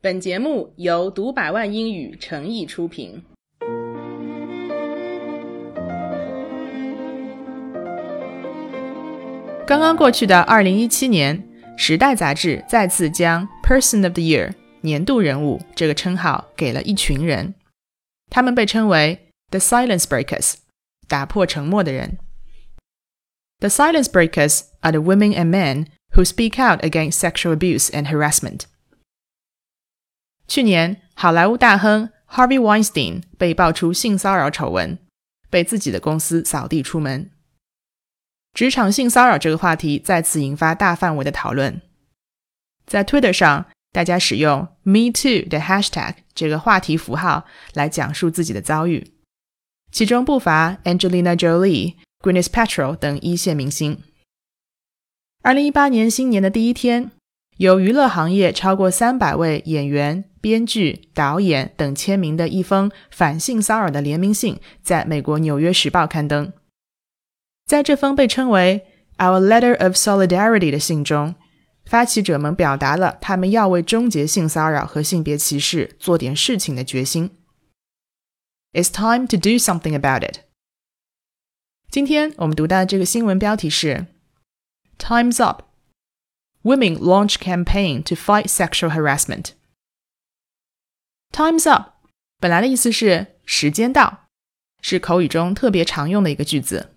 本节目由读百万英语诚意出品。刚刚过去的二零一七年，《时代》杂志再次将 “Person of the Year” 年度人物这个称号给了一群人，他们被称为 “The Silence Breakers”，打破沉默的人。The Silence Breakers are the women and men who speak out against sexual abuse and harassment. 去年，好莱坞大亨 Harvey Weinstein 被爆出性骚扰丑闻，被自己的公司扫地出门。职场性骚扰这个话题再次引发大范围的讨论。在 Twitter 上，大家使用 “Me Too” 的 hashtag 这个话题符号来讲述自己的遭遇，其中不乏 Angelina Jolie、Gwyneth Paltrow 等一线明星。二零一八年新年的第一天。有娱乐行业超过三百位演员、编剧、导演等签名的一封反性骚扰的联名信，在美国《纽约时报》刊登。在这封被称为 “Our Letter of Solidarity” 的信中，发起者们表达了他们要为终结性骚扰和性别歧视做点事情的决心。It's time to do something about it。今天我们读到的这个新闻标题是 “Time's Up”。Women launch campaign to fight sexual harassment. Time's up，本来的意思是时间到，是口语中特别常用的一个句子。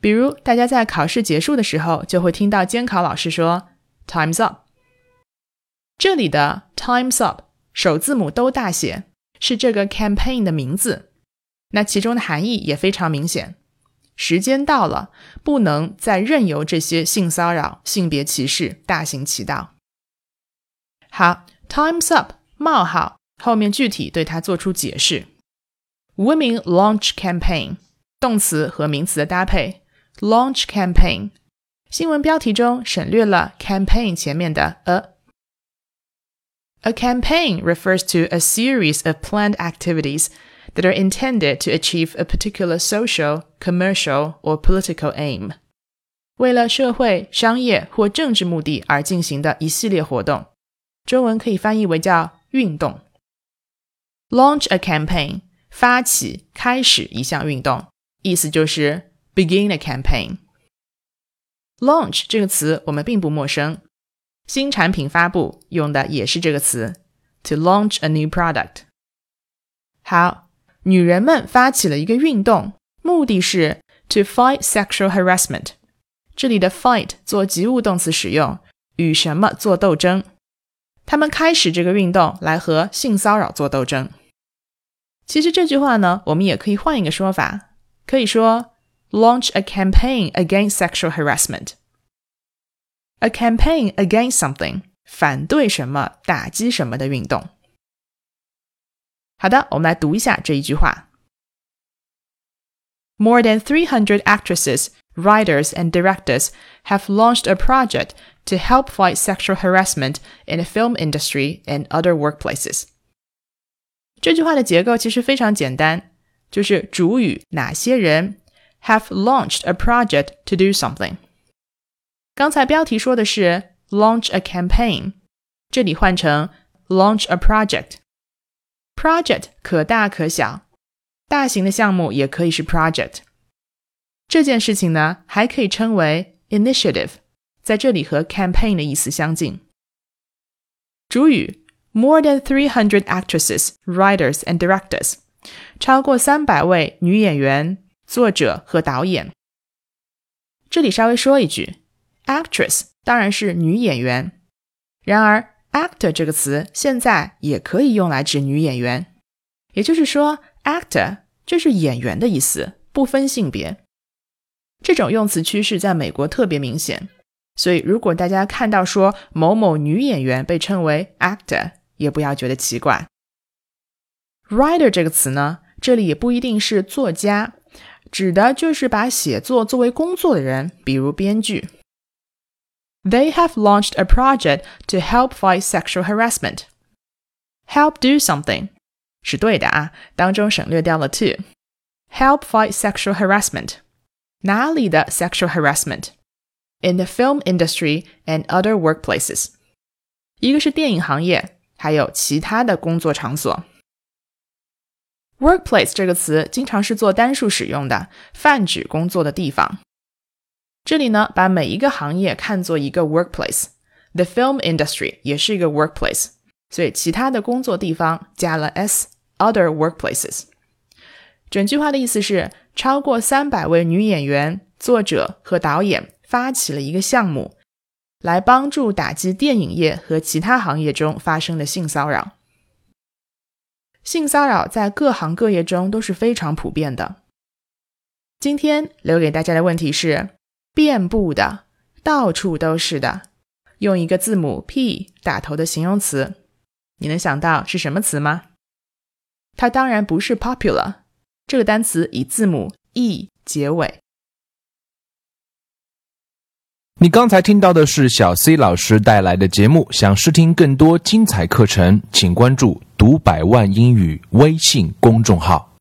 比如，大家在考试结束的时候，就会听到监考老师说 “Time's up”。这里的 “Time's up” 首字母都大写，是这个 campaign 的名字。那其中的含义也非常明显。时间到了，不能再任由这些性骚扰、性别歧视大行其道。好，Time's up，冒号后面具体对它做出解释。Women launch campaign，动词和名词的搭配。Launch campaign，新闻标题中省略了 campaign 前面的 a。A campaign refers to a series of planned activities that are intended to achieve a particular social, commercial, or political aim. 为了社会、商业或政治目的而进行的一系列活动，中文可以翻译为叫运动。 Launch a campaign，发起、开始一项运动，意思就是 begin a campaign。Launch 这个词我们并不陌生，新产品发布用的也是这个词，to launch a new product。好，女人们发起了一个运动，目的是 to fight sexual harassment。这里的 fight 做及物动词使用，与什么做斗争？他们开始这个运动来和性骚扰做斗争。其实这句话呢，我们也可以换一个说法，可以说 launch a campaign against sexual harassment。A campaign against something，反对什么、打击什么的运动。好的，我们来读一下这一句话。More than 300 actresses, writers, and directors have launched a project to help fight sexual harassment in the film industry and other workplaces. 这句话的结构其实非常简单，就是主语哪些人 have launched a project to do something。刚才标题说的是 launch a campaign，这里换成 launch a project。Project 可大可小，大型的项目也可以是 project。这件事情呢，还可以称为 initiative，在这里和 campaign 的意思相近。主语 more than three hundred actresses, writers and directors，超过三百位女演员、作者和导演。这里稍微说一句，actress 当然是女演员，然而。actor 这个词现在也可以用来指女演员，也就是说，actor 就是演员的意思，不分性别。这种用词趋势在美国特别明显，所以如果大家看到说某某女演员被称为 actor，也不要觉得奇怪。writer 这个词呢，这里也不一定是作家，指的就是把写作作为工作的人，比如编剧。They have launched a project to help fight sexual harassment. Help do something 是对的啊，当中省略掉了 to。Help fight sexual harassment. 哪里的 sexual harassment? In the film industry and other workplaces. 一个是电影行业， 还有其他的工作场所。Workplace 这个词经常是做单数使用的，泛指工作的地方。这里呢，把每一个行业看作一个 workplace。The film industry 也是一个 workplace，所以其他的工作地方加了 s，other workplaces。整句话的意思是，超过三百位女演员、作者和导演发起了一个项目，来帮助打击电影业和其他行业中发生的性骚扰。性骚扰在各行各业中都是非常普遍的。今天留给大家的问题是：遍布的，到处都是的，用一个字母 P 打头的形容词，你能想到是什么词吗？它当然不是 popular，这个单词以字母 E 结尾。你刚才听到的是小 C 老师带来的节目。想试听更多精彩课程，请关注“读百万英语”微信公众号。